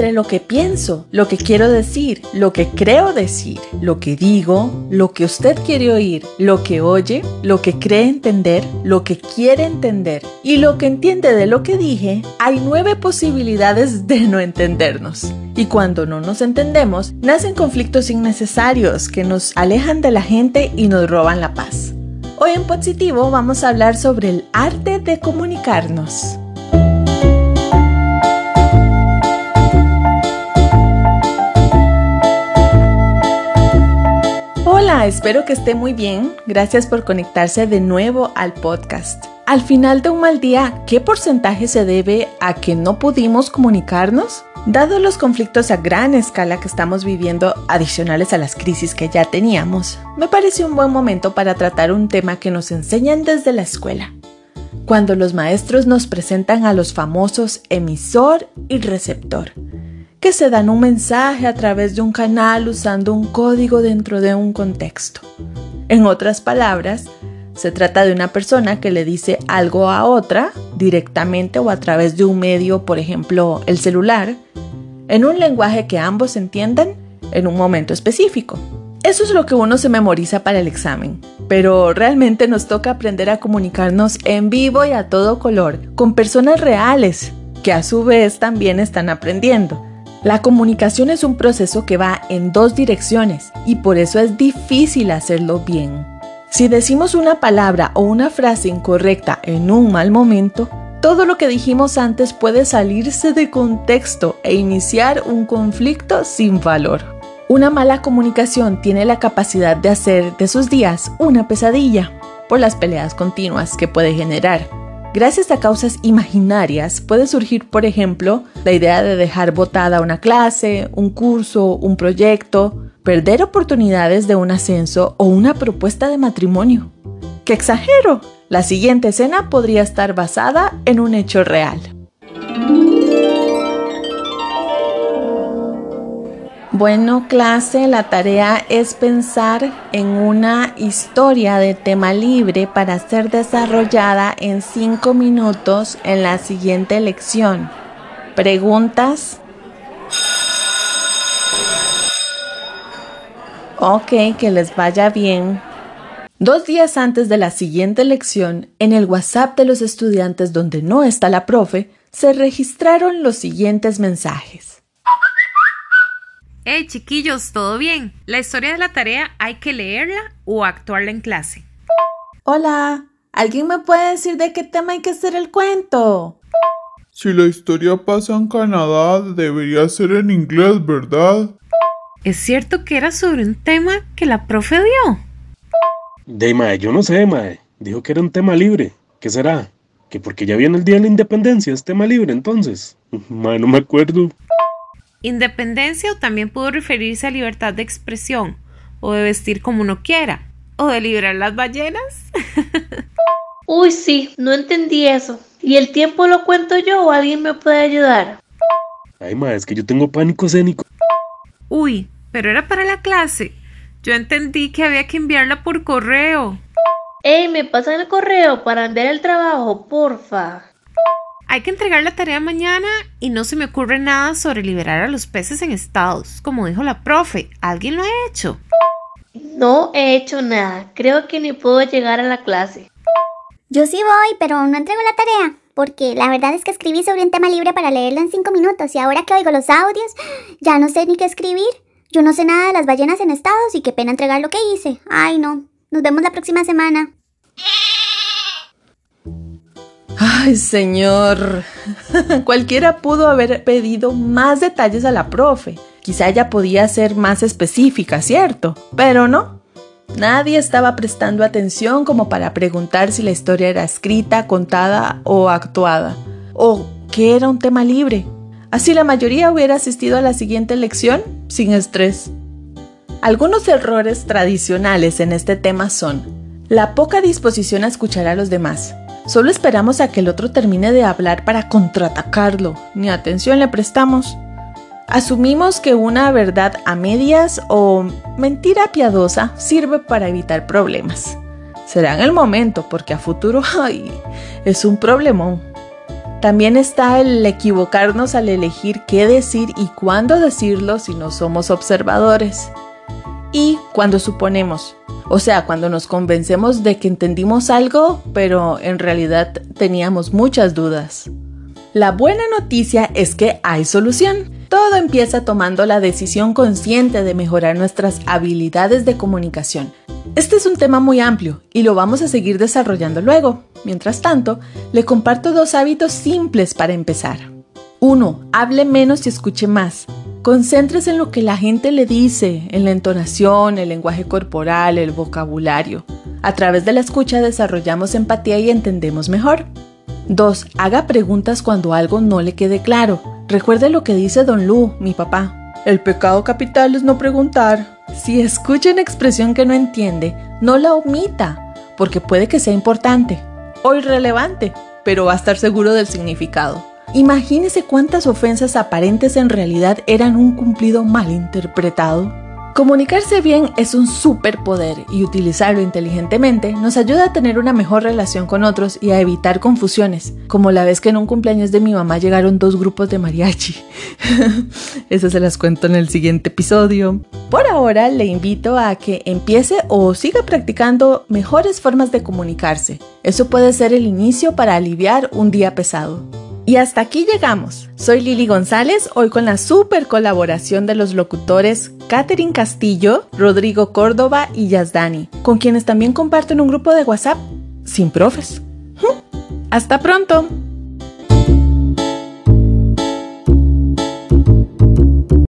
entre lo que pienso, lo que quiero decir, lo que creo decir, lo que digo, lo que usted quiere oír, lo que oye, lo que cree entender, lo que quiere entender y lo que entiende de lo que dije, hay nueve posibilidades de no entendernos. Y cuando no nos entendemos, nacen conflictos innecesarios que nos alejan de la gente y nos roban la paz. Hoy en Positivo vamos a hablar sobre el arte de comunicarnos. Hola, espero que esté muy bien. Gracias por conectarse de nuevo al podcast. Al final de un mal día, ¿qué porcentaje se debe a que no pudimos comunicarnos? Dado los conflictos a gran escala que estamos viviendo adicionales a las crisis que ya teníamos, me parece un buen momento para tratar un tema que nos enseñan desde la escuela. Cuando los maestros nos presentan a los famosos emisor y receptor, que se dan un mensaje a través de un canal usando un código dentro de un contexto. En otras palabras, se trata de una persona que le dice algo a otra directamente o a través de un medio, por ejemplo, el celular, en un lenguaje que ambos entiendan en un momento específico. Eso es lo que uno se memoriza para el examen, pero realmente nos toca aprender a comunicarnos en vivo y a todo color, con personas reales, que a su vez también están aprendiendo. La comunicación es un proceso que va en dos direcciones y por eso es difícil hacerlo bien. Si decimos una palabra o una frase incorrecta en un mal momento, todo lo que dijimos antes puede salirse de contexto e iniciar un conflicto sin valor. Una mala comunicación tiene la capacidad de hacer de sus días una pesadilla por las peleas continuas que puede generar. Gracias a causas imaginarias puede surgir, por ejemplo, la idea de dejar botada una clase, un curso, un proyecto, perder oportunidades de un ascenso o una propuesta de matrimonio. ¡Qué exagero! La siguiente escena podría estar basada en un hecho real. Bueno, clase, la tarea es pensar en una historia de tema libre para ser desarrollada en 5 minutos en la siguiente lección. ¿Preguntas? Ok, que les vaya bien. Dos días antes de la siguiente lección, en el WhatsApp de los estudiantes donde no está la profe, se registraron los siguientes mensajes. Hey chiquillos, ¿todo bien? La historia de la tarea hay que leerla o actuarla en clase. Hola, ¿alguien me puede decir de qué tema hay que hacer el cuento? Si la historia pasa en Canadá, debería ser en inglés, ¿verdad? ¿Es cierto que era sobre un tema que la profe dio? De mae, yo no sé, mae. Dijo que era un tema libre. ¿Qué será? Que porque ya viene el día de la independencia es tema libre entonces. Mae, no me acuerdo. Independencia o también pudo referirse a libertad de expresión, o de vestir como uno quiera, o de liberar las ballenas. Uy, sí, no entendí eso. ¿Y el tiempo lo cuento yo o alguien me puede ayudar? Ay, mae, es que yo tengo pánico escénico. Uy, pero era para la clase. Yo entendí que había que enviarla por correo. Ey, me pasan el correo para enviar el trabajo, porfa. Hay que entregar la tarea mañana y no se me ocurre nada sobre liberar a los peces en estados, como dijo la profe. ¿Alguien lo ha hecho? No he hecho nada. Creo que ni puedo llegar a la clase. Yo sí voy, pero no entrego la tarea. Porque la verdad es que escribí sobre un tema libre para leerlo en cinco minutos y ahora que oigo los audios, ya no sé ni qué escribir. Yo no sé nada de las ballenas en estados y qué pena entregar lo que hice. Ay, no. Nos vemos la próxima semana. Ay, señor. Cualquiera pudo haber pedido más detalles a la profe. Quizá ella podía ser más específica, ¿cierto? Pero no. Nadie estaba prestando atención como para preguntar si la historia era escrita, contada o actuada. O que era un tema libre. Así la mayoría hubiera asistido a la siguiente lección sin estrés. Algunos errores tradicionales en este tema son la poca disposición a escuchar a los demás. Solo esperamos a que el otro termine de hablar para contraatacarlo, ni atención le prestamos. Asumimos que una verdad a medias o mentira piadosa sirve para evitar problemas. Será en el momento, porque a futuro, es un problemón. También está el equivocarnos al elegir qué decir y cuándo decirlo si no somos observadores. Y cuando suponemos, o sea, cuando nos convencemos de que entendimos algo, pero en realidad teníamos muchas dudas. La buena noticia es que hay solución. Todo empieza tomando la decisión consciente de mejorar nuestras habilidades de comunicación. Este es un tema muy amplio y lo vamos a seguir desarrollando luego. Mientras tanto, le comparto dos hábitos simples para empezar. 1. Hable menos y escuche más. Concéntrese en lo que la gente le dice, en la entonación, el lenguaje corporal, el vocabulario. A través de la escucha desarrollamos empatía y entendemos mejor. 2. Haga preguntas cuando algo no le quede claro. Recuerde lo que dice Don Lu, mi papá. El pecado capital es no preguntar. Si escucha una expresión que no entiende, no la omita, porque puede que sea importante o irrelevante, pero va a estar seguro del significado. Imagínese cuántas ofensas aparentes en realidad eran un cumplido mal interpretado. Comunicarse bien es un superpoder y utilizarlo inteligentemente nos ayuda a tener una mejor relación con otros y a evitar confusiones, como la vez que en un cumpleaños de mi mamá llegaron dos grupos de mariachi. Eso se las cuento en el siguiente episodio. Por ahora le invito a que empiece o siga practicando mejores formas de comunicarse. Eso puede ser el inicio para aliviar un día pesado. Y hasta aquí llegamos. Soy Lili González, hoy con la super colaboración de los locutores Catherine Castillo, Rodrigo Córdoba y Yazdani, con quienes también comparten un grupo de WhatsApp sin profes. Hasta pronto.